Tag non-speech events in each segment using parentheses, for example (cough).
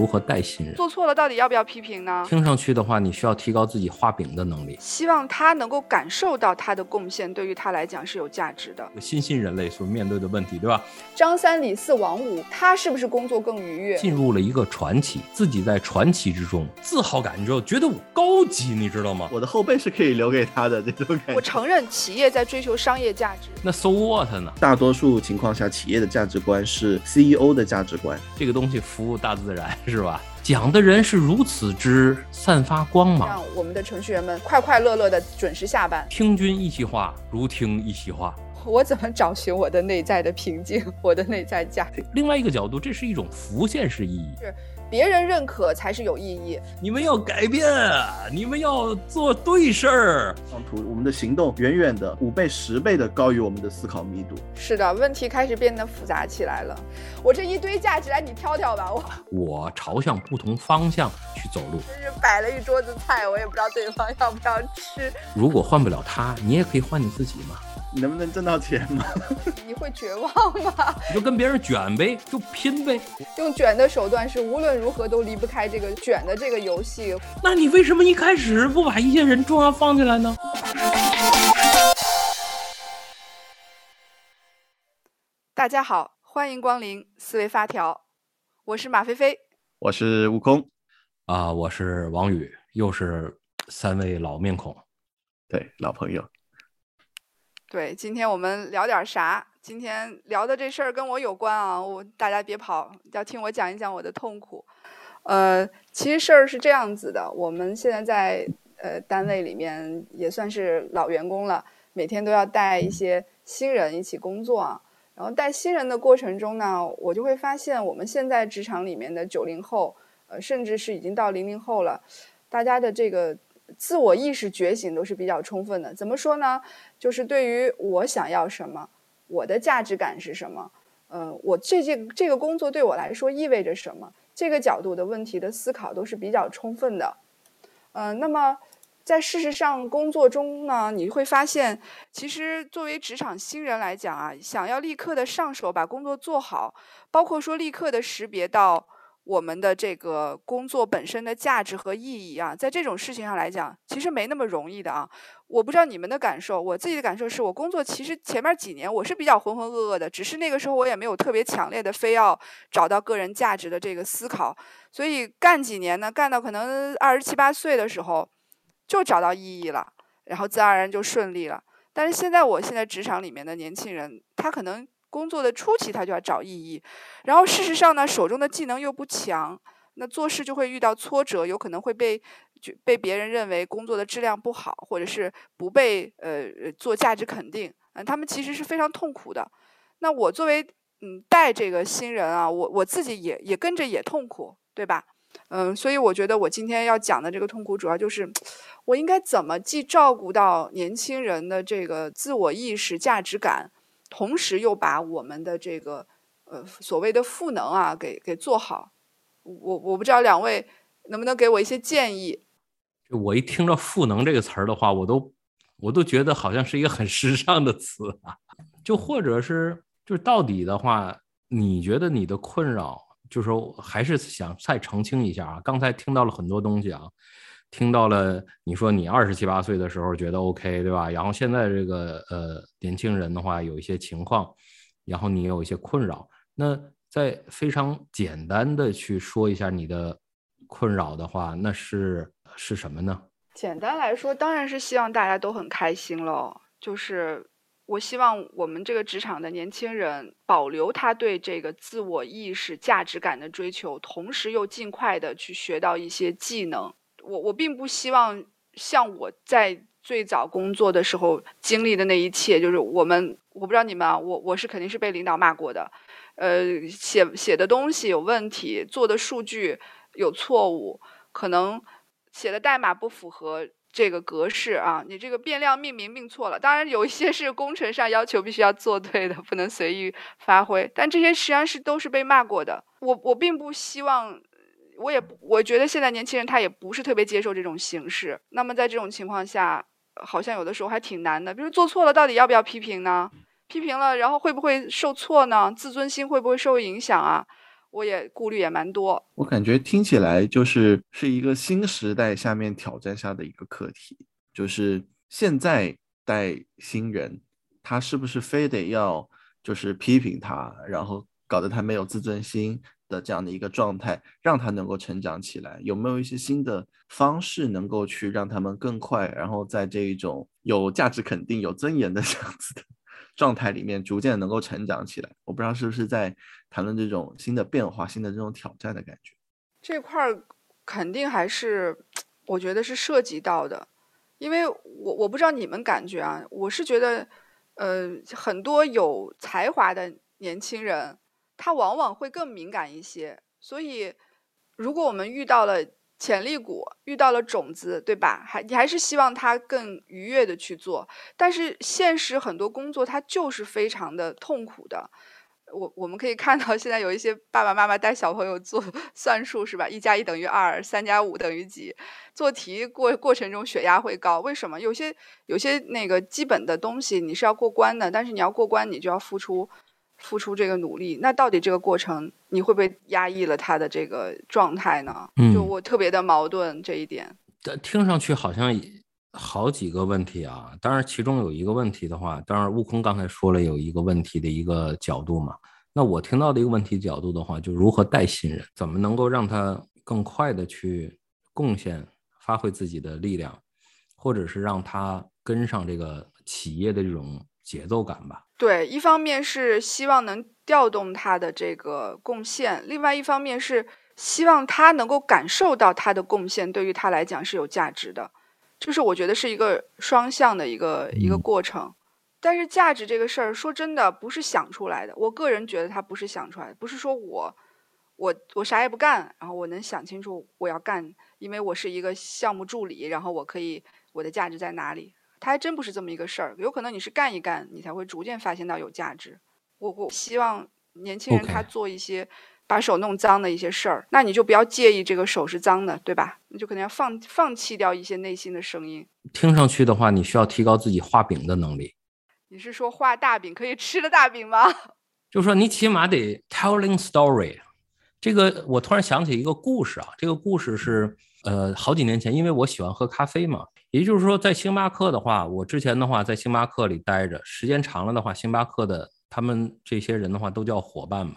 如何带新人。做错了到底要不要批评呢？听上去的话，你需要提高自己画饼的能力。希望他能够感受到他的贡献对于他来讲是有价值的。新兴人类所面对的问题，对吧？张三李四王五，他是不是工作更愉悦？进入了一个传奇，自己在传奇之中，自豪感，你知道，觉得我高级，你知道吗？我的后背是可以留给他的这种感觉。我承认企业在追求商业价值，那 so what 呢？大多数情况下，企业的价值观是 CEO 的价值观。这个东西服务大自然，是吧？讲的人是如此之散发光芒，让我们的程序员们快快乐乐的准时下班。听君一席话，如听一席话。我怎么找寻我的内在的平静，我的内在价值？另外一个角度，这是一种浮现式意义。是。别人认可才是有意义。你们要改变，你们要做对事儿。上图，我们的行动远远的五倍、十倍的高于我们的思考密度。是的，问题开始变得复杂起来了。我这一堆价值，来你挑挑吧。我我朝向不同方向去走路。就是摆了一桌子菜，我也不知道对方要不要吃。如果换不了他，你也可以换你自己嘛。你能不能挣到钱吗？(laughs) 你会绝望吗？你就跟别人卷呗，就拼呗。用卷的手段是无论如何都离不开这个卷的这个游戏。那你为什么一开始不把一些人重要放进来呢？大家好，欢迎光临思维发条，我是马飞飞，我是悟空，啊，我是王宇，又是三位老面孔，对，老朋友。对，今天我们聊点啥？今天聊的这事儿跟我有关啊！我大家别跑，要听我讲一讲我的痛苦。呃，其实事儿是这样子的，我们现在在呃单位里面也算是老员工了，每天都要带一些新人一起工作啊。然后带新人的过程中呢，我就会发现我们现在职场里面的九零后，呃，甚至是已经到零零后了，大家的这个。自我意识觉醒都是比较充分的。怎么说呢？就是对于我想要什么，我的价值感是什么，呃，我这件这个工作对我来说意味着什么，这个角度的问题的思考都是比较充分的。呃，那么在事实上工作中呢，你会发现，其实作为职场新人来讲啊，想要立刻的上手把工作做好，包括说立刻的识别到。我们的这个工作本身的价值和意义啊，在这种事情上来讲，其实没那么容易的啊。我不知道你们的感受，我自己的感受是我工作其实前面几年我是比较浑浑噩噩的，只是那个时候我也没有特别强烈的非要找到个人价值的这个思考，所以干几年呢，干到可能二十七八岁的时候就找到意义了，然后自然而然就顺利了。但是现在我现在职场里面的年轻人，他可能。工作的初期，他就要找意义，然后事实上呢，手中的技能又不强，那做事就会遇到挫折，有可能会被就被别人认为工作的质量不好，或者是不被呃做价值肯定，嗯，他们其实是非常痛苦的。那我作为嗯带这个新人啊，我我自己也也跟着也痛苦，对吧？嗯，所以我觉得我今天要讲的这个痛苦，主要就是我应该怎么既照顾到年轻人的这个自我意识、价值感。同时又把我们的这个呃所谓的赋能啊给给做好，我我不知道两位能不能给我一些建议。我一听到“赋能”这个词儿的话，我都我都觉得好像是一个很时尚的词啊。就或者是就是到底的话，你觉得你的困扰，就是说还是想再澄清一下啊。刚才听到了很多东西啊。听到了，你说你二十七八岁的时候觉得 OK，对吧？然后现在这个呃年轻人的话有一些情况，然后你有一些困扰，那再非常简单的去说一下你的困扰的话，那是是什么呢？简单来说，当然是希望大家都很开心喽。就是我希望我们这个职场的年轻人保留他对这个自我意识、价值感的追求，同时又尽快的去学到一些技能。我我并不希望像我在最早工作的时候经历的那一切，就是我们我不知道你们啊，我我是肯定是被领导骂过的，呃，写写的东西有问题，做的数据有错误，可能写的代码不符合这个格式啊，你这个变量命名命错了，当然有一些是工程上要求必须要做对的，不能随意发挥，但这些实际上是都是被骂过的，我我并不希望。我也不，我觉得现在年轻人他也不是特别接受这种形式。那么在这种情况下，好像有的时候还挺难的。比如做错了，到底要不要批评呢？批评了，然后会不会受挫呢？自尊心会不会受影响啊？我也顾虑也蛮多。我感觉听起来就是是一个新时代下面挑战下的一个课题，就是现在带新人，他是不是非得要就是批评他，然后搞得他没有自尊心的这样的一个状态，让他能够成长起来？有没有一些新的方式能够去让他们更快，然后在这一种有价值肯定、有尊严的 (laughs) 这样子的？状态里面逐渐能够成长起来，我不知道是不是在谈论这种新的变化、新的这种挑战的感觉。这块儿肯定还是我觉得是涉及到的，因为我我不知道你们感觉啊，我是觉得，呃，很多有才华的年轻人，他往往会更敏感一些，所以如果我们遇到了。潜力股遇到了种子，对吧？还你还是希望他更愉悦的去做，但是现实很多工作它就是非常的痛苦的。我我们可以看到，现在有一些爸爸妈妈带小朋友做 (laughs) 算术，是吧？一加一等于二，三加五等于几？做题过过程中血压会高，为什么？有些有些那个基本的东西你是要过关的，但是你要过关，你就要付出。付出这个努力，那到底这个过程你会不会压抑了他的这个状态呢？就我特别的矛盾这一点。听上去好像好几个问题啊，当然其中有一个问题的话，当然悟空刚才说了有一个问题的一个角度嘛。那我听到的一个问题角度的话，就如何带新人，怎么能够让他更快的去贡献、发挥自己的力量，或者是让他跟上这个企业的这种。节奏感吧，对，一方面是希望能调动他的这个贡献，另外一方面是希望他能够感受到他的贡献对于他来讲是有价值的，就是我觉得是一个双向的一个一个过程。但是价值这个事儿，说真的不是想出来的，我个人觉得他不是想出来的，不是说我我我啥也不干，然后我能想清楚我要干，因为我是一个项目助理，然后我可以我的价值在哪里。他还真不是这么一个事儿，有可能你是干一干，你才会逐渐发现到有价值。我我希望年轻人他做一些把手弄脏的一些事儿，那你就不要介意这个手是脏的，对吧？你就可能要放放弃掉一些内心的声音。听上去的话，你需要提高自己画饼的能力。你是说画大饼可以吃的大饼吗？(laughs) 就是说你起码得 telling story。这个我突然想起一个故事啊，这个故事是呃好几年前，因为我喜欢喝咖啡嘛。也就是说，在星巴克的话，我之前的话在星巴克里待着，时间长了的话，星巴克的他们这些人的话都叫伙伴嘛。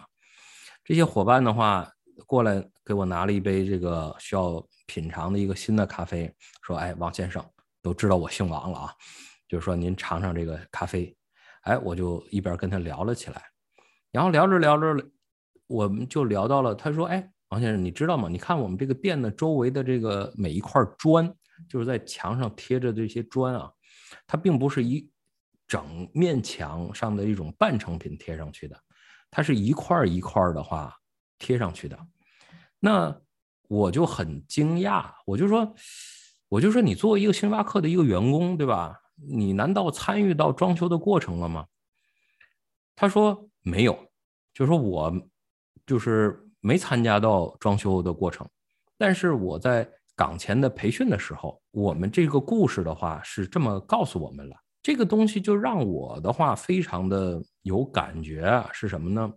这些伙伴的话过来给我拿了一杯这个需要品尝的一个新的咖啡，说：“哎，王先生，都知道我姓王了啊，就是说您尝尝这个咖啡。”哎，我就一边跟他聊了起来，然后聊着聊着，我们就聊到了，他说：“哎，王先生，你知道吗？你看我们这个店的周围的这个每一块砖。”就是在墙上贴着这些砖啊，它并不是一整面墙上的一种半成品贴上去的，它是一块一块的话贴上去的。那我就很惊讶，我就说，我就说你作为一个星巴克的一个员工，对吧？你难道参与到装修的过程了吗？他说没有，就说我就是没参加到装修的过程，但是我在。岗前的培训的时候，我们这个故事的话是这么告诉我们了。这个东西就让我的话非常的有感觉啊，是什么呢？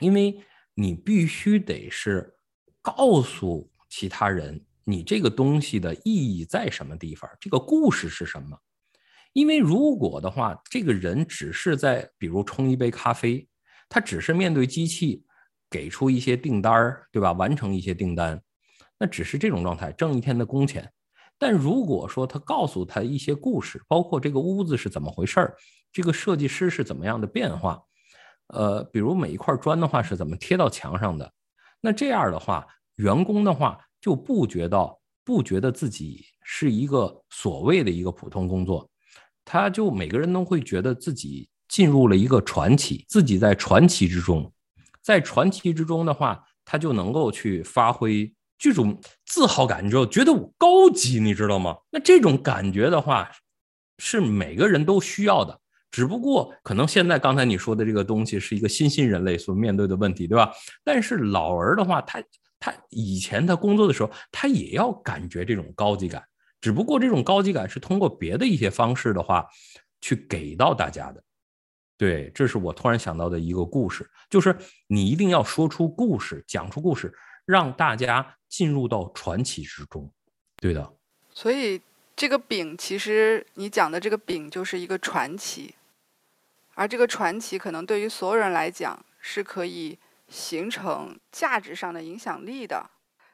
因为你必须得是告诉其他人，你这个东西的意义在什么地方，这个故事是什么。因为如果的话，这个人只是在比如冲一杯咖啡，他只是面对机器给出一些订单儿，对吧？完成一些订单。那只是这种状态，挣一天的工钱。但如果说他告诉他一些故事，包括这个屋子是怎么回事儿，这个设计师是怎么样的变化，呃，比如每一块砖的话是怎么贴到墙上的，那这样的话，员工的话就不觉得不觉得自己是一个所谓的一个普通工作，他就每个人都会觉得自己进入了一个传奇，自己在传奇之中，在传奇之中的话，他就能够去发挥。这种自豪感，你知道，觉得我高级，你知道吗？那这种感觉的话，是每个人都需要的。只不过，可能现在刚才你说的这个东西是一个新兴人类所面对的问题，对吧？但是老儿的话，他他以前他工作的时候，他也要感觉这种高级感。只不过这种高级感是通过别的一些方式的话，去给到大家的。对，这是我突然想到的一个故事，就是你一定要说出故事，讲出故事，让大家进入到传奇之中。对的。所以这个饼，其实你讲的这个饼就是一个传奇，而这个传奇可能对于所有人来讲是可以形成价值上的影响力的。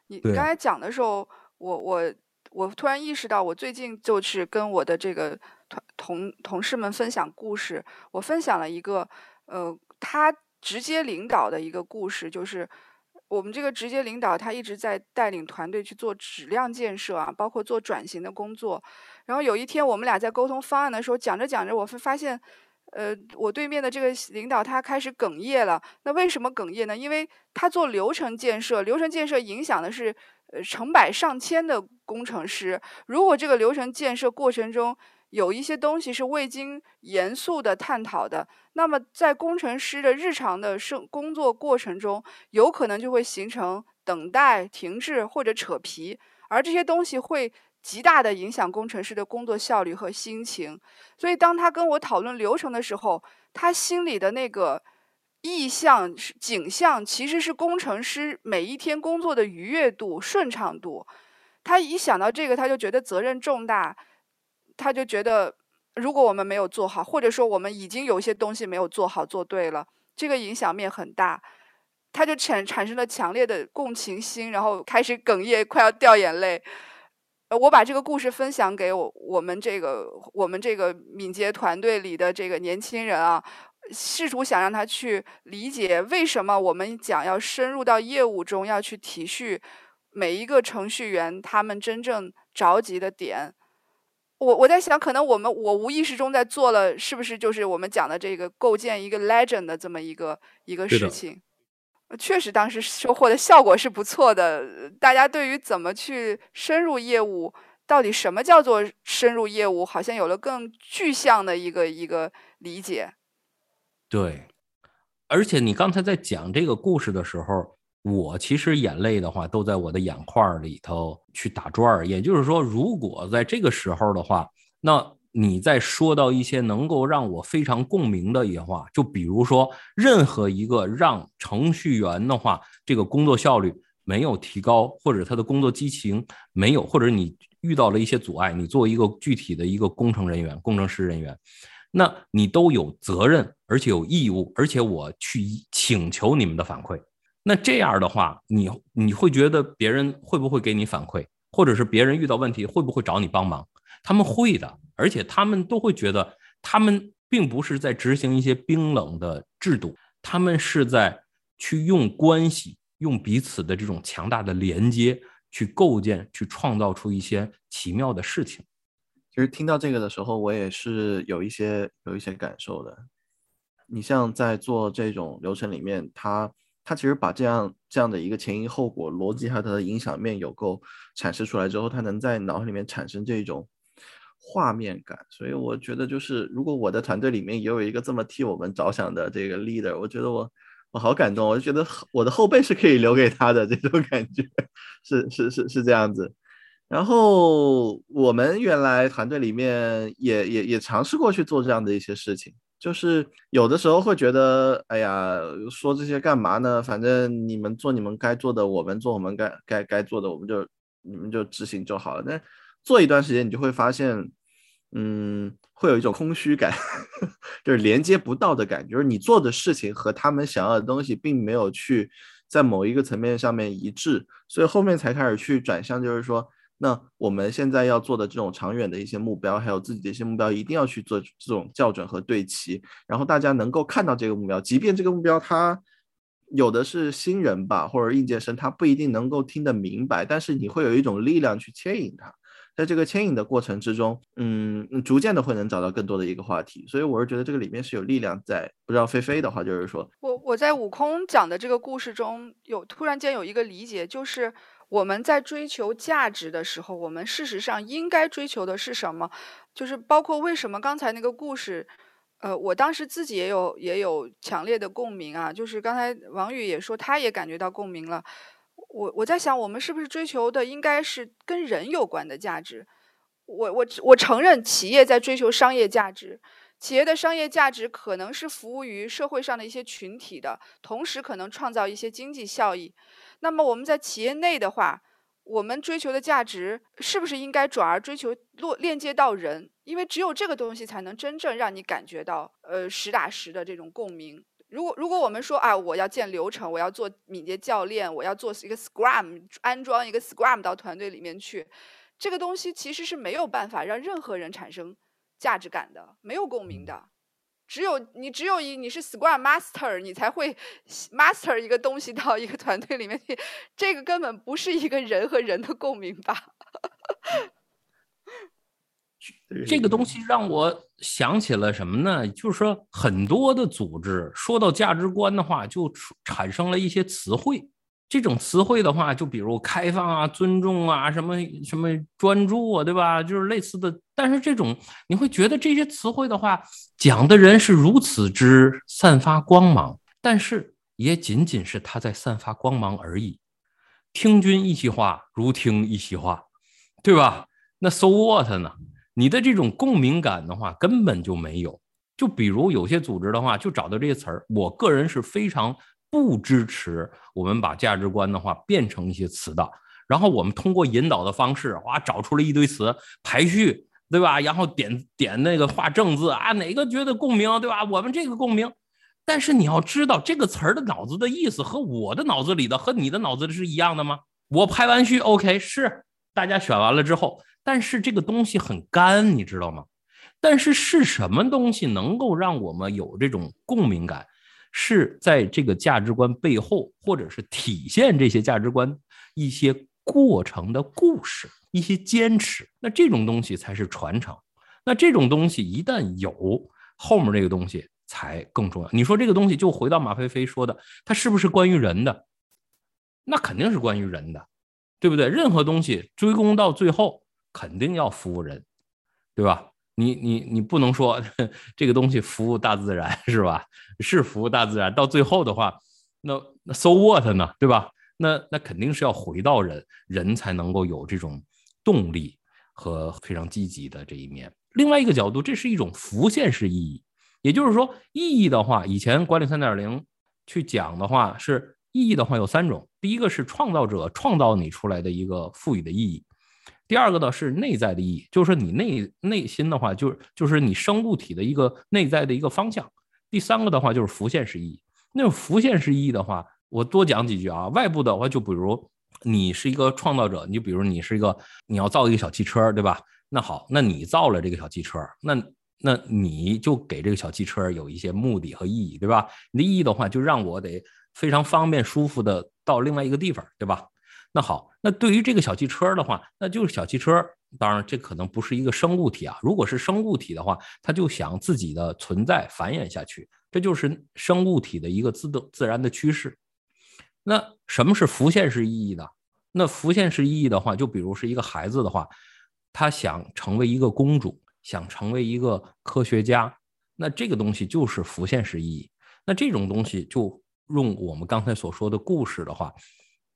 你刚才讲的时候，我我我突然意识到，我最近就是跟我的这个。同同事们分享故事，我分享了一个，呃，他直接领导的一个故事，就是我们这个直接领导他一直在带领团队去做质量建设啊，包括做转型的工作。然后有一天我们俩在沟通方案的时候，讲着讲着，我会发现，呃，我对面的这个领导他开始哽咽了。那为什么哽咽呢？因为他做流程建设，流程建设影响的是呃成百上千的工程师。如果这个流程建设过程中，有一些东西是未经严肃的探讨的，那么在工程师的日常的生工作过程中，有可能就会形成等待、停滞或者扯皮，而这些东西会极大的影响工程师的工作效率和心情。所以，当他跟我讨论流程的时候，他心里的那个意向、景象，其实是工程师每一天工作的愉悦度、顺畅度。他一想到这个，他就觉得责任重大。他就觉得，如果我们没有做好，或者说我们已经有些东西没有做好做对了，这个影响面很大，他就产产生了强烈的共情心，然后开始哽咽，快要掉眼泪。呃，我把这个故事分享给我我们这个我们这个敏捷团队里的这个年轻人啊，试图想让他去理解为什么我们讲要深入到业务中，要去体恤每一个程序员他们真正着急的点。我我在想，可能我们我无意识中在做了，是不是就是我们讲的这个构建一个 legend 的这么一个一个事情？确实，当时收获的效果是不错的。大家对于怎么去深入业务，到底什么叫做深入业务，好像有了更具象的一个一个理解。对，而且你刚才在讲这个故事的时候。我其实眼泪的话都在我的眼眶里头去打转，也就是说，如果在这个时候的话，那你在说到一些能够让我非常共鸣的一些话，就比如说，任何一个让程序员的话，这个工作效率没有提高，或者他的工作激情没有，或者你遇到了一些阻碍，你作为一个具体的一个工程人员、工程师人员，那你都有责任，而且有义务，而且我去请求你们的反馈。那这样的话，你你会觉得别人会不会给你反馈，或者是别人遇到问题会不会找你帮忙？他们会的，而且他们都会觉得，他们并不是在执行一些冰冷的制度，他们是在去用关系，用彼此的这种强大的连接，去构建、去创造出一些奇妙的事情。其实听到这个的时候，我也是有一些有一些感受的。你像在做这种流程里面，他。他其实把这样这样的一个前因后果逻辑还有它的影响面有够阐释出来之后，他能在脑海里面产生这种画面感。所以我觉得，就是如果我的团队里面也有一个这么替我们着想的这个 leader，我觉得我我好感动。我就觉得我的后背是可以留给他的这种感觉，是是是是这样子。然后我们原来团队里面也也也尝试过去做这样的一些事情。就是有的时候会觉得，哎呀，说这些干嘛呢？反正你们做你们该做的，我们做我们该该该做的，我们就你们就执行就好了。但做一段时间，你就会发现，嗯，会有一种空虚感，(laughs) 就是连接不到的感觉，就是你做的事情和他们想要的东西并没有去在某一个层面上面一致，所以后面才开始去转向，就是说。那我们现在要做的这种长远的一些目标，还有自己的一些目标，一定要去做这种校准和对齐，然后大家能够看到这个目标，即便这个目标它有的是新人吧，或者应届生，他不一定能够听得明白，但是你会有一种力量去牵引他，在这个牵引的过程之中，嗯，逐渐的会能找到更多的一个话题，所以我是觉得这个里面是有力量在。不知道菲菲的话，就是说我我在悟空讲的这个故事中有突然间有一个理解，就是。我们在追求价值的时候，我们事实上应该追求的是什么？就是包括为什么刚才那个故事，呃，我当时自己也有也有强烈的共鸣啊。就是刚才王宇也说，他也感觉到共鸣了。我我在想，我们是不是追求的应该是跟人有关的价值？我我我承认企业在追求商业价值，企业的商业价值可能是服务于社会上的一些群体的，同时可能创造一些经济效益。那么我们在企业内的话，我们追求的价值是不是应该转而追求落链接到人？因为只有这个东西才能真正让你感觉到呃实打实的这种共鸣。如果如果我们说啊，我要建流程，我要做敏捷教练，我要做一个 Scrum，安装一个 Scrum 到团队里面去，这个东西其实是没有办法让任何人产生价值感的，没有共鸣的。只有你只有一你是 Scrum Master，你才会 Master 一个东西到一个团队里面去，这个根本不是一个人和人的共鸣吧。(laughs) 这个东西让我想起了什么呢？就是说，很多的组织说到价值观的话，就产生了一些词汇。这种词汇的话，就比如开放啊、尊重啊、什么什么专注啊，对吧？就是类似的。但是这种你会觉得这些词汇的话，讲的人是如此之散发光芒，但是也仅仅是他在散发光芒而已。听君一席话，如听一席话，对吧？那 so what 呢？你的这种共鸣感的话，根本就没有。就比如有些组织的话，就找到这些词儿。我个人是非常不支持我们把价值观的话变成一些词的。然后我们通过引导的方式，哇，找出了一堆词排序，对吧？然后点点那个画正字啊，哪个觉得共鸣，对吧？我们这个共鸣。但是你要知道，这个词儿的脑子的意思和我的脑子里的和你的脑子里是一样的吗？我排完序，OK，是大家选完了之后。但是这个东西很干，你知道吗？但是是什么东西能够让我们有这种共鸣感？是在这个价值观背后，或者是体现这些价值观一些过程的故事，一些坚持。那这种东西才是传承。那这种东西一旦有，后面这个东西才更重要。你说这个东西就回到马飞飞说的，它是不是关于人的？那肯定是关于人的，对不对？任何东西追功到最后。肯定要服务人，对吧？你你你不能说 (laughs) 这个东西服务大自然是吧？是服务大自然，到最后的话，那那 so what 呢？对吧？那那肯定是要回到人，人才能够有这种动力和非常积极的这一面。另外一个角度，这是一种浮现式意义，也就是说，意义的话，以前管理三点零去讲的话，是意义的话有三种，第一个是创造者创造你出来的一个赋予的意义。第二个呢是内在的意义，就是说你内内心的话，就是就是你生物体的一个内在的一个方向。第三个的话就是浮现式意义。那种浮现式意义的话，我多讲几句啊。外部的话，就比如你是一个创造者，你就比如你是一个你要造一个小汽车，对吧？那好，那你造了这个小汽车，那那你就给这个小汽车有一些目的和意义，对吧？你的意义的话，就让我得非常方便舒服的到另外一个地方，对吧？那好，那对于这个小汽车的话，那就是小汽车。当然，这可能不是一个生物体啊。如果是生物体的话，它就想自己的存在繁衍下去，这就是生物体的一个自动自然的趋势。那什么是浮现式意义呢？那浮现式意义的话，就比如是一个孩子的话，他想成为一个公主，想成为一个科学家，那这个东西就是浮现式意义。那这种东西就用我们刚才所说的故事的话，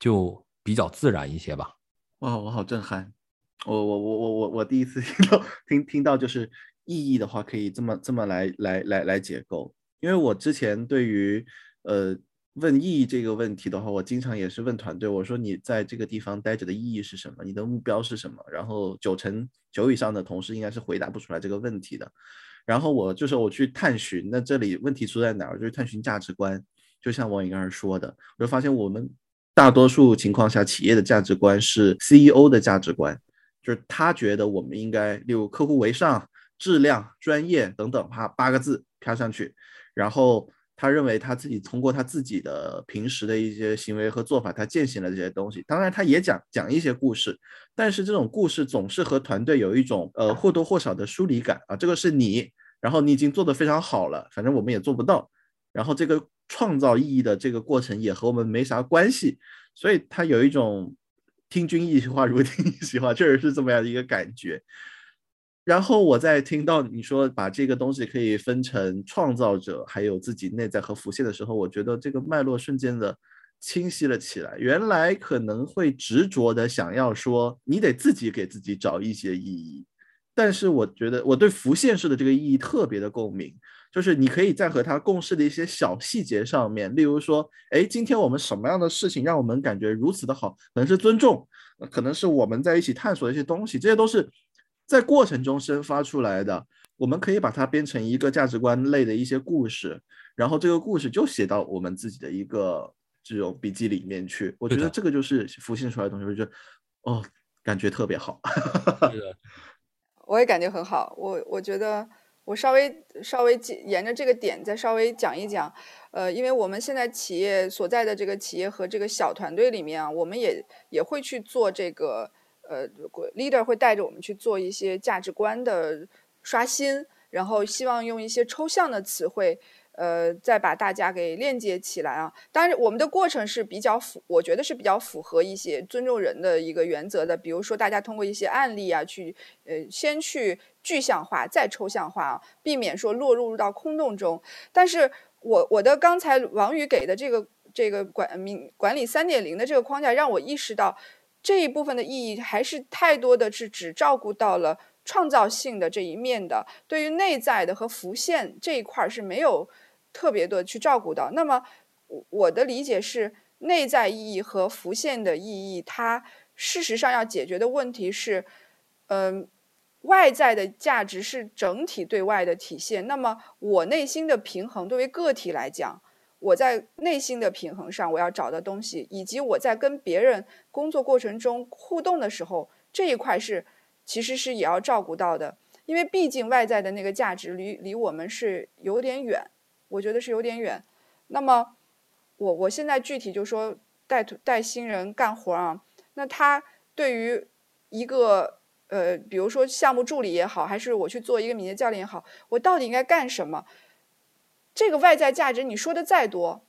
就。比较自然一些吧。哇，我好震撼！我我我我我我第一次 (laughs) 听到听听到就是意义的话，可以这么这么来来来来解构。因为我之前对于呃问意义这个问题的话，我经常也是问团队，我说你在这个地方待着的意义是什么？你的目标是什么？然后九成九以上的同事应该是回答不出来这个问题的。然后我就是我去探寻，那这里问题出在哪儿？就是探寻价值观。就像王颖刚才说的，我就发现我们。大多数情况下，企业的价值观是 CEO 的价值观，就是他觉得我们应该，例如客户为上、质量、专业等等，哈，八个字飘上去。然后他认为他自己通过他自己的平时的一些行为和做法，他践行了这些东西。当然，他也讲讲一些故事，但是这种故事总是和团队有一种呃或多或少的疏离感啊。这个是你，然后你已经做得非常好了，反正我们也做不到。然后这个。创造意义的这个过程也和我们没啥关系，所以他有一种听君一席话如听一席话，(laughs) 确实是这么样的一个感觉。然后我在听到你说把这个东西可以分成创造者，还有自己内在和浮现的时候，我觉得这个脉络瞬间的清晰了起来。原来可能会执着的想要说，你得自己给自己找一些意义。但是我觉得我对浮现式的这个意义特别的共鸣，就是你可以在和他共事的一些小细节上面，例如说，哎，今天我们什么样的事情让我们感觉如此的好，可能是尊重，可能是我们在一起探索的一些东西，这些都是在过程中生发出来的。我们可以把它编成一个价值观类的一些故事，然后这个故事就写到我们自己的一个这种笔记里面去。我觉得这个就是浮现出来的东西，我觉得哦，感觉特别好。(laughs) 我也感觉很好。我我觉得我稍微稍微沿着这个点再稍微讲一讲。呃，因为我们现在企业所在的这个企业和这个小团队里面啊，我们也也会去做这个呃，leader 会带着我们去做一些价值观的。刷新，然后希望用一些抽象的词汇，呃，再把大家给链接起来啊。当然，我们的过程是比较符，我觉得是比较符合一些尊重人的一个原则的。比如说，大家通过一些案例啊，去呃，先去具象化，再抽象化啊，避免说落入到空洞中。但是我我的刚才王宇给的这个这个管明管理三点零的这个框架，让我意识到这一部分的意义还是太多的是只照顾到了。创造性的这一面的，对于内在的和浮现这一块儿是没有特别的去照顾到。那么，我我的理解是，内在意义和浮现的意义，它事实上要解决的问题是，嗯，外在的价值是整体对外的体现。那么，我内心的平衡，对于个体来讲，我在内心的平衡上，我要找的东西，以及我在跟别人工作过程中互动的时候，这一块是。其实是也要照顾到的，因为毕竟外在的那个价值离离我们是有点远，我觉得是有点远。那么，我我现在具体就说带带新人干活啊，那他对于一个呃，比如说项目助理也好，还是我去做一个敏捷教练也好，我到底应该干什么？这个外在价值你说的再多，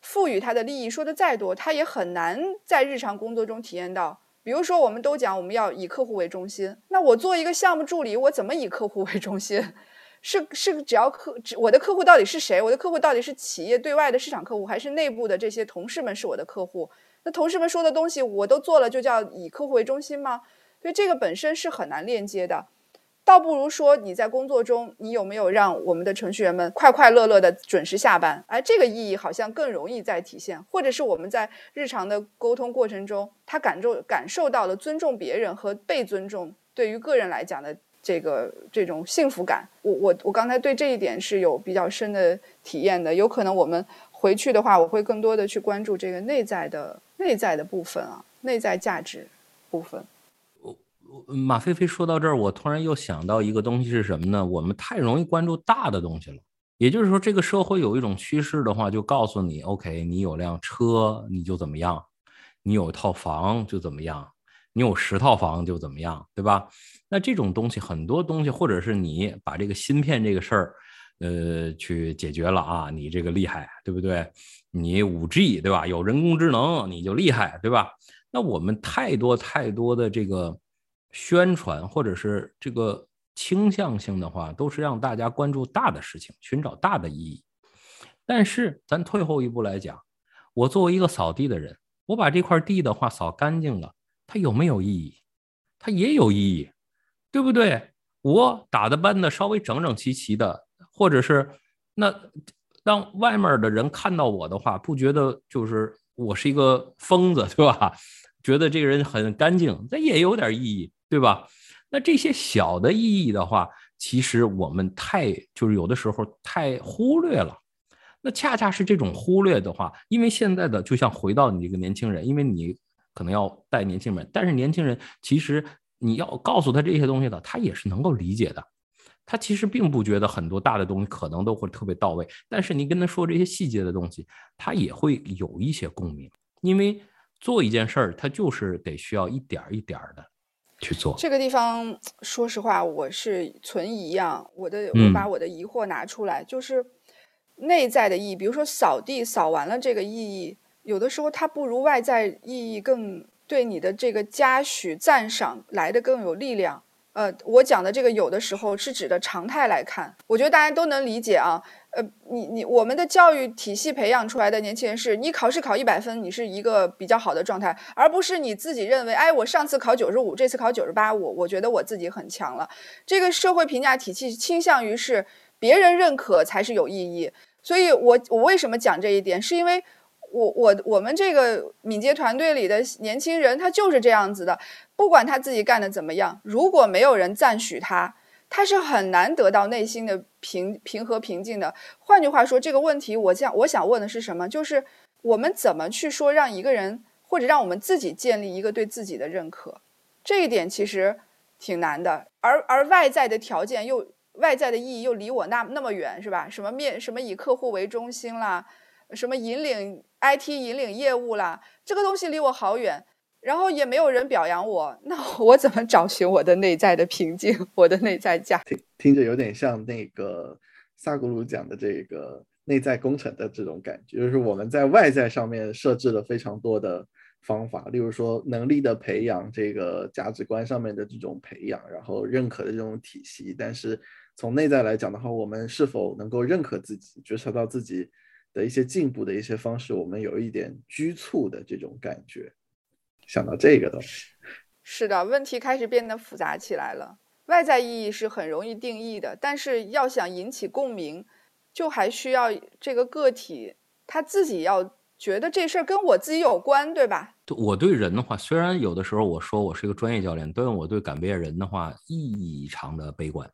赋予他的利益说的再多，他也很难在日常工作中体验到。比如说，我们都讲我们要以客户为中心。那我做一个项目助理，我怎么以客户为中心？是是，只要客，我的客户到底是谁？我的客户到底是企业对外的市场客户，还是内部的这些同事们是我的客户？那同事们说的东西我都做了，就叫以客户为中心吗？所以这个本身是很难链接的。倒不如说你在工作中，你有没有让我们的程序员们快快乐乐的准时下班？哎，这个意义好像更容易在体现，或者是我们在日常的沟通过程中，他感受感受到了尊重别人和被尊重，对于个人来讲的这个这种幸福感。我我我刚才对这一点是有比较深的体验的。有可能我们回去的话，我会更多的去关注这个内在的内在的部分啊，内在价值部分。马飞飞说到这儿，我突然又想到一个东西是什么呢？我们太容易关注大的东西了。也就是说，这个社会有一种趋势的话，就告诉你：OK，你有辆车你就怎么样，你有套房就怎么样，你有十套房就怎么样，对吧？那这种东西，很多东西，或者是你把这个芯片这个事儿，呃，去解决了啊，你这个厉害，对不对？你五 G 对吧？有人工智能你就厉害，对吧？那我们太多太多的这个。宣传或者是这个倾向性的话，都是让大家关注大的事情，寻找大的意义。但是咱退后一步来讲，我作为一个扫地的人，我把这块地的话扫干净了，它有没有意义？它也有意义，对不对？我打的扮的稍微整整齐齐的，或者是那让外面的人看到我的话，不觉得就是我是一个疯子，对吧？觉得这个人很干净，那也有点意义。对吧？那这些小的意义的话，其实我们太就是有的时候太忽略了。那恰恰是这种忽略的话，因为现在的就像回到你这个年轻人，因为你可能要带年轻人，但是年轻人其实你要告诉他这些东西的，他也是能够理解的。他其实并不觉得很多大的东西可能都会特别到位，但是你跟他说这些细节的东西，他也会有一些共鸣。因为做一件事儿，他就是得需要一点儿一点儿的。去做这个地方，说实话，我是存疑啊。我的，我把我的疑惑拿出来，就是内在的意义。比如说扫地，扫完了这个意义，有的时候它不如外在意义更对你的这个嘉许赞赏来的更有力量。呃，我讲的这个有的时候是指的常态来看，我觉得大家都能理解啊。呃，你你我们的教育体系培养出来的年轻人是，你考试考一百分，你是一个比较好的状态，而不是你自己认为，哎，我上次考九十五，这次考九十八，我我觉得我自己很强了。这个社会评价体系倾向于是别人认可才是有意义。所以我我为什么讲这一点，是因为我我我们这个敏捷团队里的年轻人，他就是这样子的。不管他自己干的怎么样，如果没有人赞许他，他是很难得到内心的平平和平静的。换句话说，这个问题我想我想问的是什么？就是我们怎么去说让一个人或者让我们自己建立一个对自己的认可？这一点其实挺难的。而而外在的条件又外在的意义又离我那那么远，是吧？什么面什么以客户为中心啦，什么引领 IT 引领业务啦，这个东西离我好远。然后也没有人表扬我，那我 (laughs) 怎么找寻我的内在的平静，我的内在价？听听着有点像那个萨古鲁讲的这个内在工程的这种感觉，就是我们在外在上面设置了非常多的方法，例如说能力的培养，这个价值观上面的这种培养，然后认可的这种体系。但是从内在来讲的话，我们是否能够认可自己，觉察到自己的一些进步的一些方式，我们有一点拘促的这种感觉。想到这个东西，是的，问题开始变得复杂起来了。外在意义是很容易定义的，但是要想引起共鸣，就还需要这个个体他自己要觉得这事儿跟我自己有关，对吧？我对人的话，虽然有的时候我说我是一个专业教练，但我对改变人的话异常的悲观。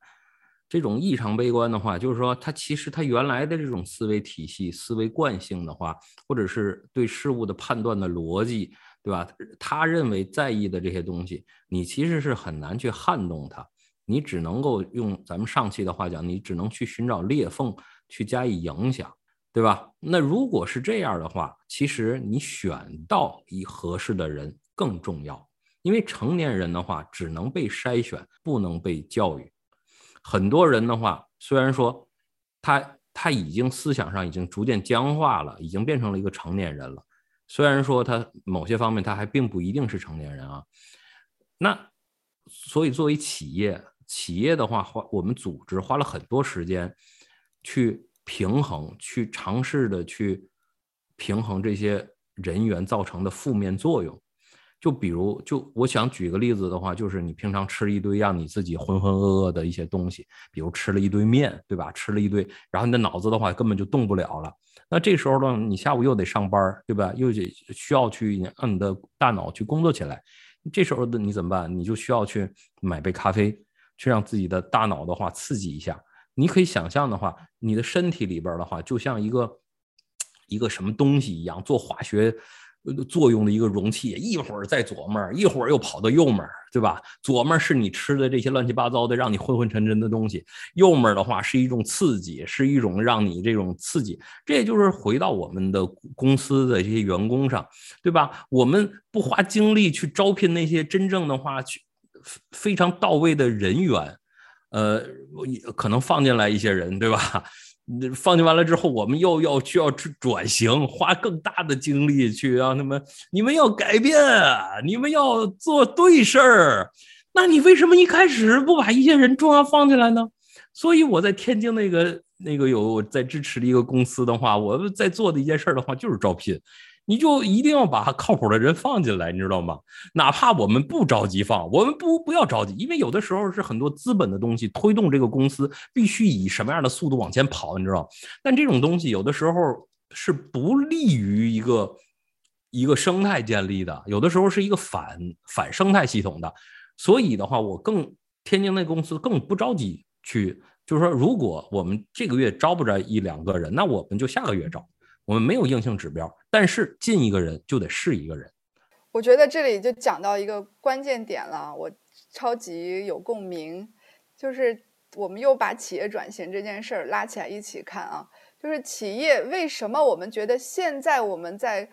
这种异常悲观的话，就是说他其实他原来的这种思维体系、思维惯性的话，或者是对事物的判断的逻辑。对吧？他认为在意的这些东西，你其实是很难去撼动他，你只能够用咱们上期的话讲，你只能去寻找裂缝去加以影响，对吧？那如果是这样的话，其实你选到一合适的人更重要，因为成年人的话只能被筛选，不能被教育。很多人的话，虽然说他他已经思想上已经逐渐僵化了，已经变成了一个成年人了。虽然说他某些方面他还并不一定是成年人啊，那所以作为企业，企业的话花我们组织花了很多时间去平衡，去尝试的去平衡这些人员造成的负面作用。就比如，就我想举个例子的话，就是你平常吃一堆让你自己浑浑噩噩的一些东西，比如吃了一堆面，对吧？吃了一堆，然后你的脑子的话根本就动不了了。那这时候呢，你下午又得上班，对吧？又得需要去让你的大脑去工作起来。这时候的你怎么办？你就需要去买杯咖啡，去让自己的大脑的话刺激一下。你可以想象的话，你的身体里边的话，就像一个一个什么东西一样，做化学。作用的一个容器，一会儿在左面，一会儿又跑到右面，对吧？左面是你吃的这些乱七八糟的，让你昏昏沉沉的东西；右面的话是一种刺激，是一种让你这种刺激。这也就是回到我们的公司的这些员工上，对吧？我们不花精力去招聘那些真正的话去非常到位的人员，呃，可能放进来一些人，对吧？放进完了之后，我们又要需要去转型，花更大的精力去让他们，你们要改变，你们要做对事儿。那你为什么一开始不把一些人重要放进来呢？所以我在天津那个那个有在支持的一个公司的话，我在做的一件事的话就是招聘。你就一定要把靠谱的人放进来，你知道吗？哪怕我们不着急放，我们不不要着急，因为有的时候是很多资本的东西推动这个公司必须以什么样的速度往前跑，你知道？但这种东西有的时候是不利于一个一个生态建立的，有的时候是一个反反生态系统的。所以的话，我更天津那公司更不着急去，就是说，如果我们这个月招不着一两个人，那我们就下个月招。我们没有硬性指标，但是进一个人就得是一个人。我觉得这里就讲到一个关键点了，我超级有共鸣。就是我们又把企业转型这件事儿拉起来一起看啊，就是企业为什么我们觉得现在我们在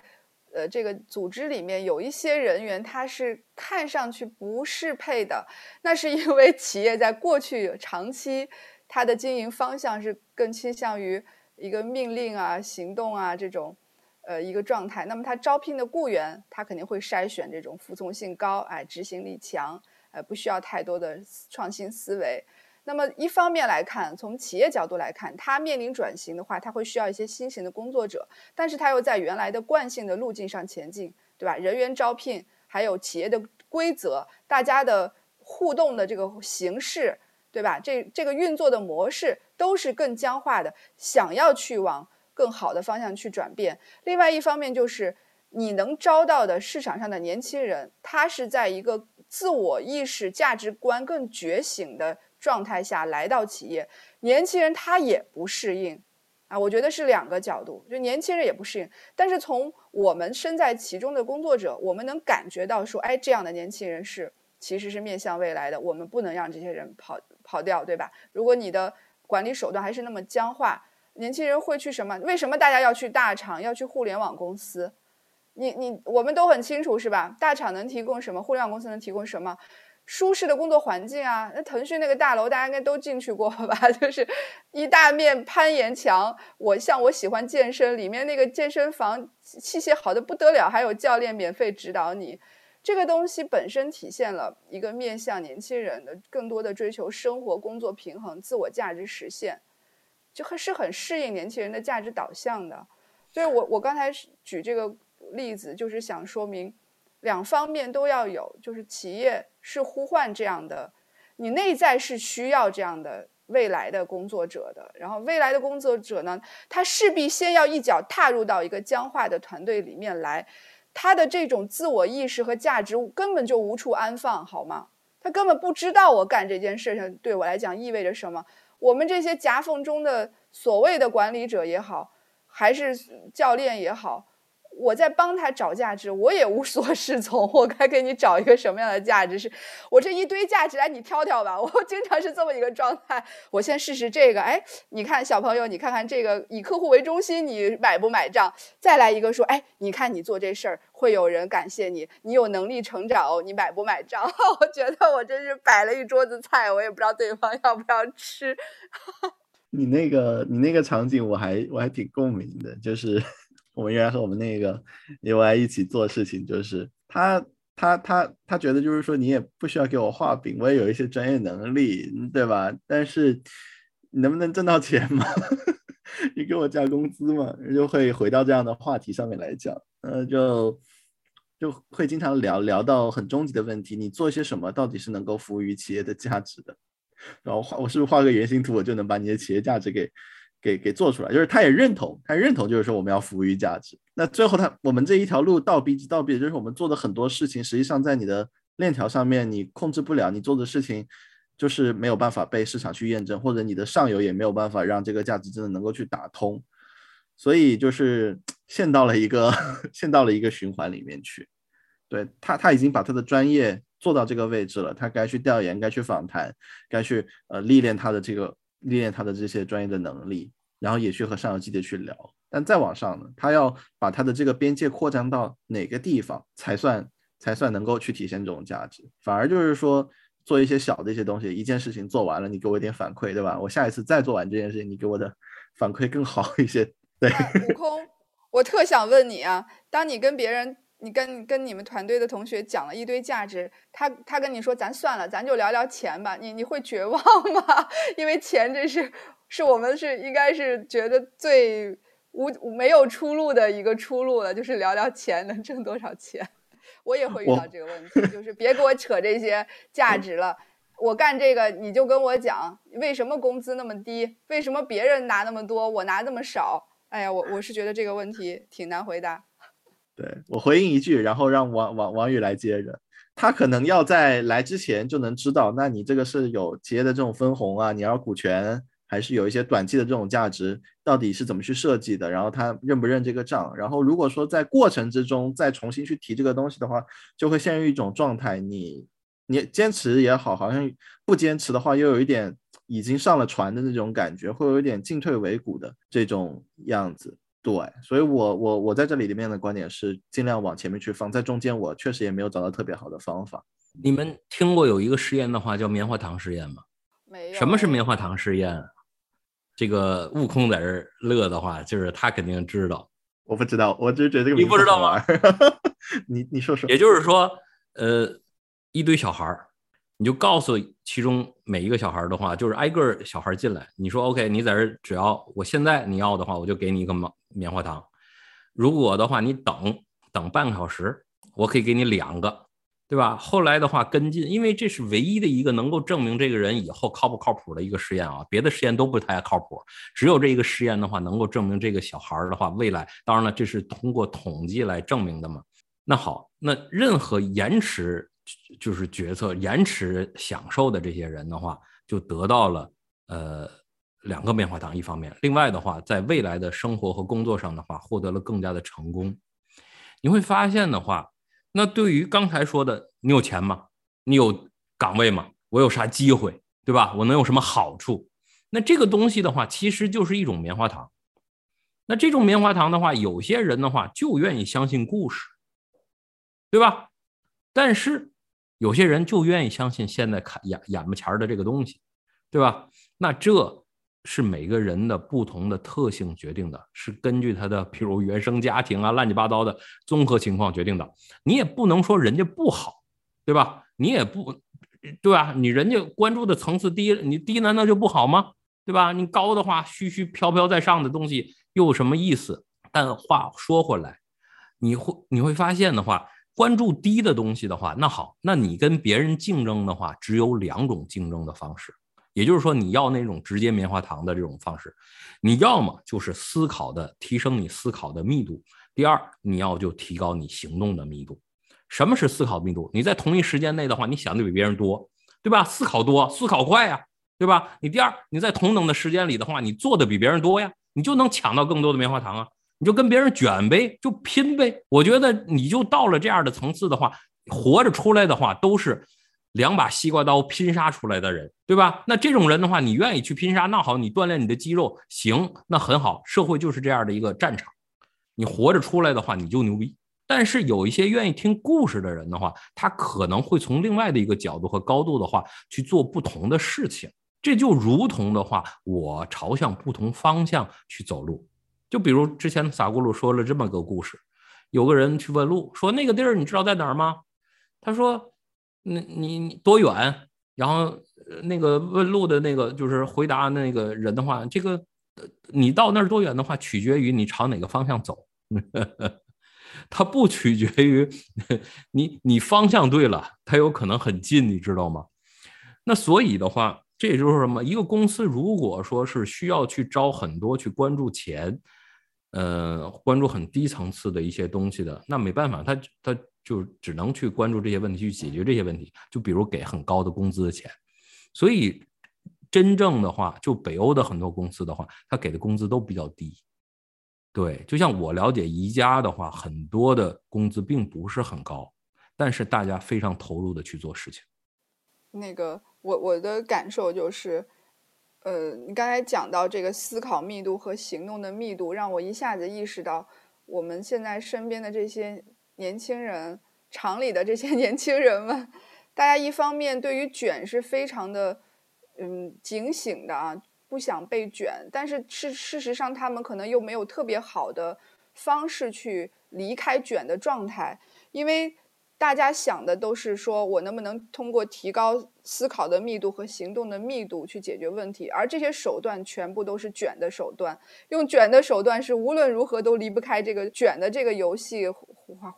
呃这个组织里面有一些人员他是看上去不适配的，那是因为企业在过去长期它的经营方向是更倾向于。一个命令啊，行动啊，这种，呃，一个状态。那么他招聘的雇员，他肯定会筛选这种服从性高、哎，执行力强、呃，不需要太多的创新思维。那么一方面来看，从企业角度来看，它面临转型的话，它会需要一些新型的工作者，但是它又在原来的惯性的路径上前进，对吧？人员招聘，还有企业的规则，大家的互动的这个形式，对吧？这这个运作的模式都是更僵化的，想要去往更好的方向去转变。另外一方面就是你能招到的市场上的年轻人，他是在一个自我意识、价值观更觉醒的。状态下来到企业，年轻人他也不适应，啊，我觉得是两个角度，就年轻人也不适应。但是从我们身在其中的工作者，我们能感觉到说，哎，这样的年轻人是其实是面向未来的，我们不能让这些人跑跑掉，对吧？如果你的管理手段还是那么僵化，年轻人会去什么？为什么大家要去大厂，要去互联网公司？你你我们都很清楚，是吧？大厂能提供什么？互联网公司能提供什么？舒适的工作环境啊，那腾讯那个大楼大家应该都进去过吧？(laughs) 就是一大面攀岩墙。我像我喜欢健身，里面那个健身房器械好的不得了，还有教练免费指导你。这个东西本身体现了一个面向年轻人的更多的追求生活工作平衡、自我价值实现，就很是很适应年轻人的价值导向的。所以我我刚才举这个例子，就是想说明。两方面都要有，就是企业是呼唤这样的，你内在是需要这样的未来的工作者的。然后未来的工作者呢，他势必先要一脚踏入到一个僵化的团队里面来，他的这种自我意识和价值根本就无处安放，好吗？他根本不知道我干这件事情对我来讲意味着什么。我们这些夹缝中的所谓的管理者也好，还是教练也好。我在帮他找价值，我也无所适从。我该给你找一个什么样的价值？是我这一堆价值来，你挑挑吧。我 (laughs) 经常是这么一个状态。我先试试这个，哎，你看小朋友，你看看这个以客户为中心，你买不买账？再来一个说，哎，你看你做这事儿会有人感谢你，你有能力成长哦，你买不买账？(laughs) 我觉得我真是摆了一桌子菜，我也不知道对方要不要吃。(laughs) 你那个你那个场景，我还我还挺共鸣的，就是。我们原来和我们那个 UI 一起做事情，就是他他他他觉得就是说你也不需要给我画饼，我也有一些专业能力，对吧？但是你能不能挣到钱嘛？(laughs) 你给我加工资嘛？就会回到这样的话题上面来讲，呃，就就会经常聊聊到很终极的问题，你做些什么到底是能够服务于企业的价值的？然后画我是不是画个原型图，我就能把你的企业价值给？给给做出来，就是他也认同，他认同，就是说我们要服务于价值。那最后他我们这一条路倒逼倒逼，就是我们做的很多事情，实际上在你的链条上面你控制不了，你做的事情就是没有办法被市场去验证，或者你的上游也没有办法让这个价值真的能够去打通，所以就是陷到了一个 (laughs) 陷到了一个循环里面去。对他他已经把他的专业做到这个位置了，他该去调研，该去访谈，该去呃历练他的这个。历练他的这些专业的能力，然后也去和上游基地去聊。但再往上呢，他要把他的这个边界扩张到哪个地方才算才算能够去体现这种价值？反而就是说做一些小的一些东西，一件事情做完了，你给我一点反馈，对吧？我下一次再做完这件事情，你给我的反馈更好一些。(laughs) 对，悟空，我特想问你啊，当你跟别人。你跟跟你们团队的同学讲了一堆价值，他他跟你说咱算了，咱就聊聊钱吧。你你会绝望吗？(laughs) 因为钱这是是我们是应该是觉得最无没有出路的一个出路了，就是聊聊钱能挣多少钱。我也会遇到这个问题，就是别给我扯这些价值了。我干这个你就跟我讲为什么工资那么低，为什么别人拿那么多，我拿那么少？哎呀，我我是觉得这个问题挺难回答。对我回应一句，然后让王王王宇来接着。他可能要在来之前就能知道，那你这个是有企业的这种分红啊，你要股权，还是有一些短期的这种价值，到底是怎么去设计的？然后他认不认这个账？然后如果说在过程之中再重新去提这个东西的话，就会陷入一种状态，你你坚持也好，好像不坚持的话，又有一点已经上了船的那种感觉，会有一点进退维谷的这种样子。对，所以，我我我在这里里面的观点是尽量往前面去放，在中间我确实也没有找到特别好的方法。你们听过有一个实验的话叫棉花糖实验吗？没有。什么是棉花糖实验？这个悟空在这乐的话，就是他肯定知道。我不知道，我只是觉得这个你不知道吗？(laughs) 你你说说。也就是说，呃，一堆小孩儿，你就告诉其中每一个小孩的话，就是挨个小孩进来，你说 OK，你在这只要我现在你要的话，我就给你一个棉棉花糖。如果的话，你等等半个小时，我可以给你两个，对吧？后来的话跟进，因为这是唯一的一个能够证明这个人以后靠不靠谱的一个实验啊，别的实验都不太靠谱，只有这一个实验的话能够证明这个小孩的话未来，当然了，这是通过统计来证明的嘛。那好，那任何延迟。就是决策延迟享受的这些人的话，就得到了呃两个棉花糖。一方面，另外的话，在未来的生活和工作上的话，获得了更加的成功。你会发现的话，那对于刚才说的，你有钱吗？你有岗位吗？我有啥机会，对吧？我能有什么好处？那这个东西的话，其实就是一种棉花糖。那这种棉花糖的话，有些人的话就愿意相信故事，对吧？但是。有些人就愿意相信现在看眼眼巴前的这个东西，对吧？那这是每个人的不同的特性决定的，是根据他的比如原生家庭啊、乱七八糟的综合情况决定的。你也不能说人家不好，对吧？你也不对吧？你人家关注的层次低，你低难道就不好吗？对吧？你高的话，虚虚飘飘在上的东西又有什么意思？但话说回来，你会你会发现的话。关注低的东西的话，那好，那你跟别人竞争的话，只有两种竞争的方式，也就是说，你要那种直接棉花糖的这种方式，你要么就是思考的提升你思考的密度，第二，你要就提高你行动的密度。什么是思考密度？你在同一时间内的话，你想的比别人多，对吧？思考多，思考快呀，对吧？你第二，你在同等的时间里的话，你做的比别人多呀，你就能抢到更多的棉花糖啊。你就跟别人卷呗，就拼呗。我觉得你就到了这样的层次的话，活着出来的话都是两把西瓜刀拼杀出来的人，对吧？那这种人的话，你愿意去拼杀，那好，你锻炼你的肌肉，行，那很好。社会就是这样的一个战场，你活着出来的话，你就牛逼。但是有一些愿意听故事的人的话，他可能会从另外的一个角度和高度的话去做不同的事情。这就如同的话，我朝向不同方向去走路。就比如之前撒咕噜说了这么个故事，有个人去问路，说那个地儿你知道在哪儿吗？他说，那你你多远？然后那个问路的那个就是回答那个人的话，这个你到那儿多远的话，取决于你朝哪个方向走，(laughs) 它不取决于你你方向对了，它有可能很近，你知道吗？那所以的话，这也就是什么？一个公司如果说是需要去招很多去关注钱。呃，关注很低层次的一些东西的，那没办法，他他就只能去关注这些问题，去解决这些问题。就比如给很高的工资的钱，所以真正的话，就北欧的很多公司的话，他给的工资都比较低。对，就像我了解宜家的话，很多的工资并不是很高，但是大家非常投入的去做事情。那个，我我的感受就是。呃，你刚才讲到这个思考密度和行动的密度，让我一下子意识到，我们现在身边的这些年轻人，厂里的这些 (laughs) 年轻人们，大家一方面对于卷是非常的，嗯，警醒的啊，不想被卷，但是事事实上他们可能又没有特别好的方式去离开卷的状态，因为。大家想的都是说，我能不能通过提高思考的密度和行动的密度去解决问题？而这些手段全部都是卷的手段，用卷的手段是无论如何都离不开这个卷的这个游戏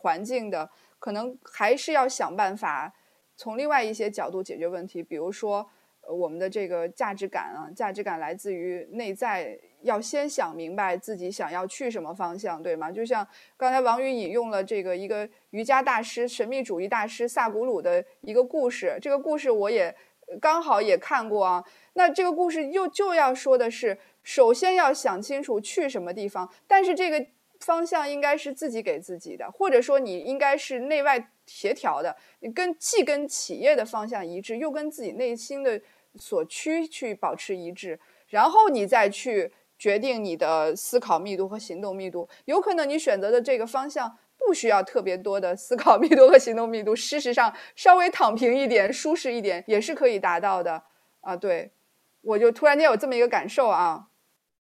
环境的。可能还是要想办法从另外一些角度解决问题，比如说，我们的这个价值感啊，价值感来自于内在。要先想明白自己想要去什么方向，对吗？就像刚才王宇引用了这个一个瑜伽大师、神秘主义大师萨古鲁的一个故事，这个故事我也刚好也看过啊。那这个故事又就要说的是，首先要想清楚去什么地方，但是这个方向应该是自己给自己的，或者说你应该是内外协调的，跟既跟企业的方向一致，又跟自己内心的所趋去保持一致，然后你再去。决定你的思考密度和行动密度，有可能你选择的这个方向不需要特别多的思考密度和行动密度，事实上稍微躺平一点、舒适一点也是可以达到的啊。对，我就突然间有这么一个感受啊。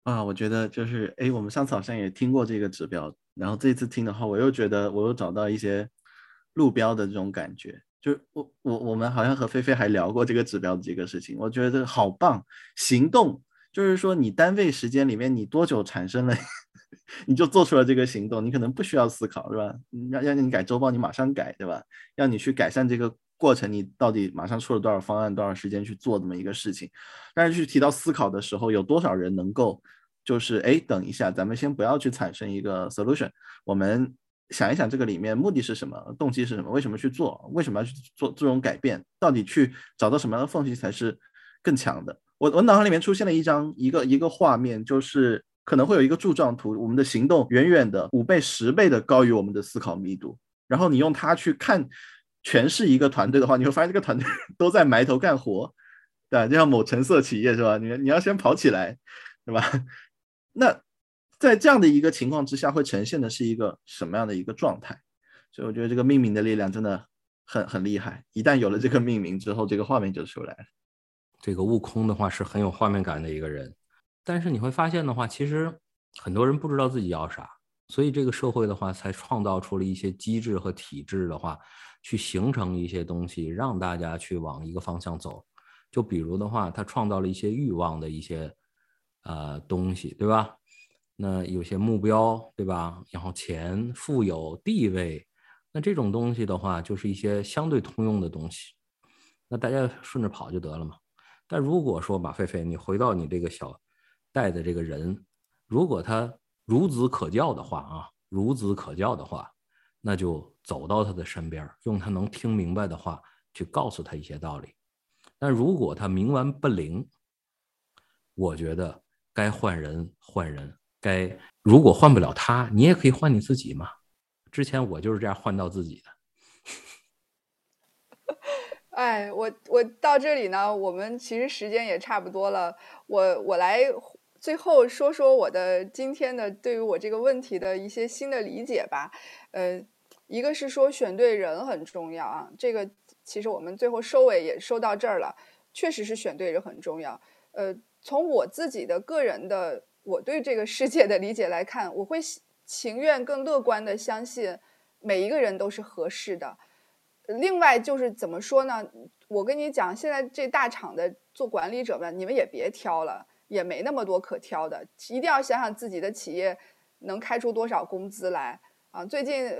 啊，我觉得就是，哎，我们上次好像也听过这个指标，然后这次听的话，我又觉得我又找到一些路标的这种感觉。就我我我们好像和菲菲还聊过这个指标的这个事情，我觉得好棒。行动就是说，你单位时间里面你多久产生了，(laughs) 你就做出了这个行动，你可能不需要思考，是吧？让让你改周报，你马上改，对吧？让你去改善这个过程，你到底马上出了多少方案，多少时间去做这么一个事情？但是去提到思考的时候，有多少人能够就是哎，等一下，咱们先不要去产生一个 solution，我们。想一想这个里面目的是什么，动机是什么？为什么去做？为什么要去做这种改变？到底去找到什么样的缝隙才是更强的？我我脑海里面出现了一张一个一个画面，就是可能会有一个柱状图，我们的行动远远的五倍十倍的高于我们的思考密度。然后你用它去看全是一个团队的话，你会发现这个团队 (laughs) 都在埋头干活，对？就像某橙色企业是吧？你你要先跑起来，对吧？(laughs) 那。在这样的一个情况之下，会呈现的是一个什么样的一个状态？所以我觉得这个命名的力量真的很很厉害。一旦有了这个命名之后，这个画面就出来了。这个悟空的话是很有画面感的一个人，但是你会发现的话，其实很多人不知道自己要啥，所以这个社会的话才创造出了一些机制和体制的话，去形成一些东西，让大家去往一个方向走。就比如的话，他创造了一些欲望的一些呃东西，对吧？那有些目标，对吧？然后钱、富有、地位，那这种东西的话，就是一些相对通用的东西。那大家顺着跑就得了嘛。但如果说马飞飞，你回到你这个小带的这个人，如果他孺子可教的话啊，孺子可教的话，那就走到他的身边，用他能听明白的话去告诉他一些道理。但如果他冥顽不灵，我觉得该换人换人。该如果换不了他，你也可以换你自己嘛。之前我就是这样换到自己的。(laughs) 哎，我我到这里呢，我们其实时间也差不多了。我我来最后说说我的今天的对于我这个问题的一些新的理解吧。呃，一个是说选对人很重要啊，这个其实我们最后收尾也收到这儿了，确实是选对人很重要。呃，从我自己的个人的。我对这个世界的理解来看，我会情愿更乐观的相信每一个人都是合适的。另外就是怎么说呢？我跟你讲，现在这大厂的做管理者们，你们也别挑了，也没那么多可挑的。一定要想想自己的企业能开出多少工资来啊！最近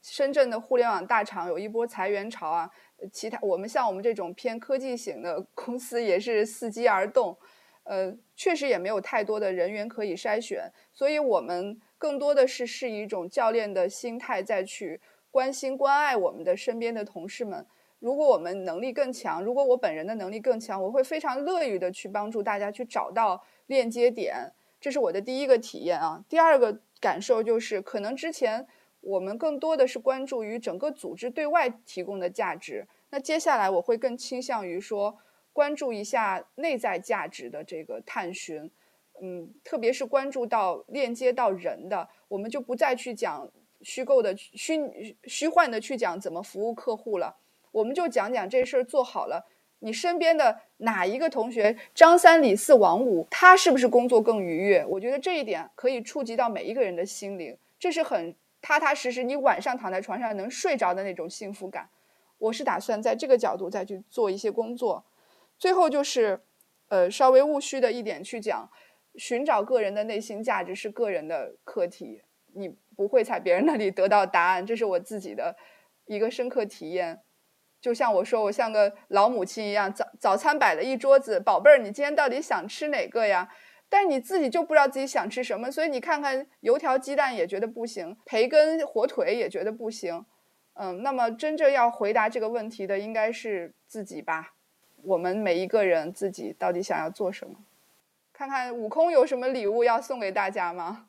深圳的互联网大厂有一波裁员潮啊，其他我们像我们这种偏科技型的公司也是伺机而动。呃，确实也没有太多的人员可以筛选，所以我们更多的是是一种教练的心态再去关心关爱我们的身边的同事们。如果我们能力更强，如果我本人的能力更强，我会非常乐于的去帮助大家去找到链接点，这是我的第一个体验啊。第二个感受就是，可能之前我们更多的是关注于整个组织对外提供的价值，那接下来我会更倾向于说。关注一下内在价值的这个探寻，嗯，特别是关注到链接到人的，我们就不再去讲虚构的虚虚幻的去讲怎么服务客户了，我们就讲讲这事儿做好了，你身边的哪一个同学张三李四王五，他是不是工作更愉悦？我觉得这一点可以触及到每一个人的心灵，这是很踏踏实实，你晚上躺在床上能睡着的那种幸福感。我是打算在这个角度再去做一些工作。最后就是，呃，稍微务虚的一点去讲，寻找个人的内心价值是个人的课题，你不会在别人那里得到答案，这是我自己的一个深刻体验。就像我说，我像个老母亲一样，早早餐摆了一桌子，宝贝儿，你今天到底想吃哪个呀？但是你自己就不知道自己想吃什么，所以你看看油条鸡蛋也觉得不行，培根火腿也觉得不行，嗯，那么真正要回答这个问题的应该是自己吧。我们每一个人自己到底想要做什么？看看悟空有什么礼物要送给大家吗？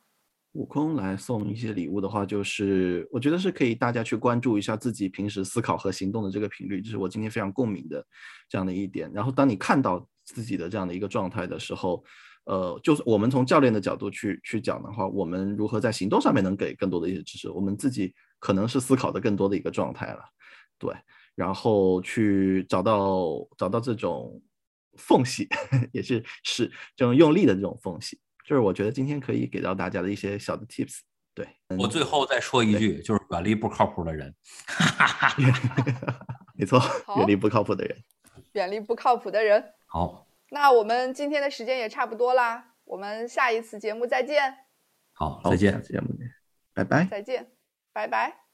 悟空来送一些礼物的话，就是我觉得是可以大家去关注一下自己平时思考和行动的这个频率，这是我今天非常共鸣的这样的一点。然后当你看到自己的这样的一个状态的时候，呃，就是我们从教练的角度去去讲的话，我们如何在行动上面能给更多的一些支持？我们自己可能是思考的更多的一个状态了，对。然后去找到找到这种缝隙，(laughs) 也是是这种用力的这种缝隙，就是我觉得今天可以给到大家的一些小的 tips。对我最后再说一句，就是远离不靠谱的人。(laughs) 没错，远离不靠谱的人。远离不靠谱的人。好，那我们今天的时间也差不多啦，我们下一次节目再见，好，好再见下。次节目见，拜拜。再见，拜拜。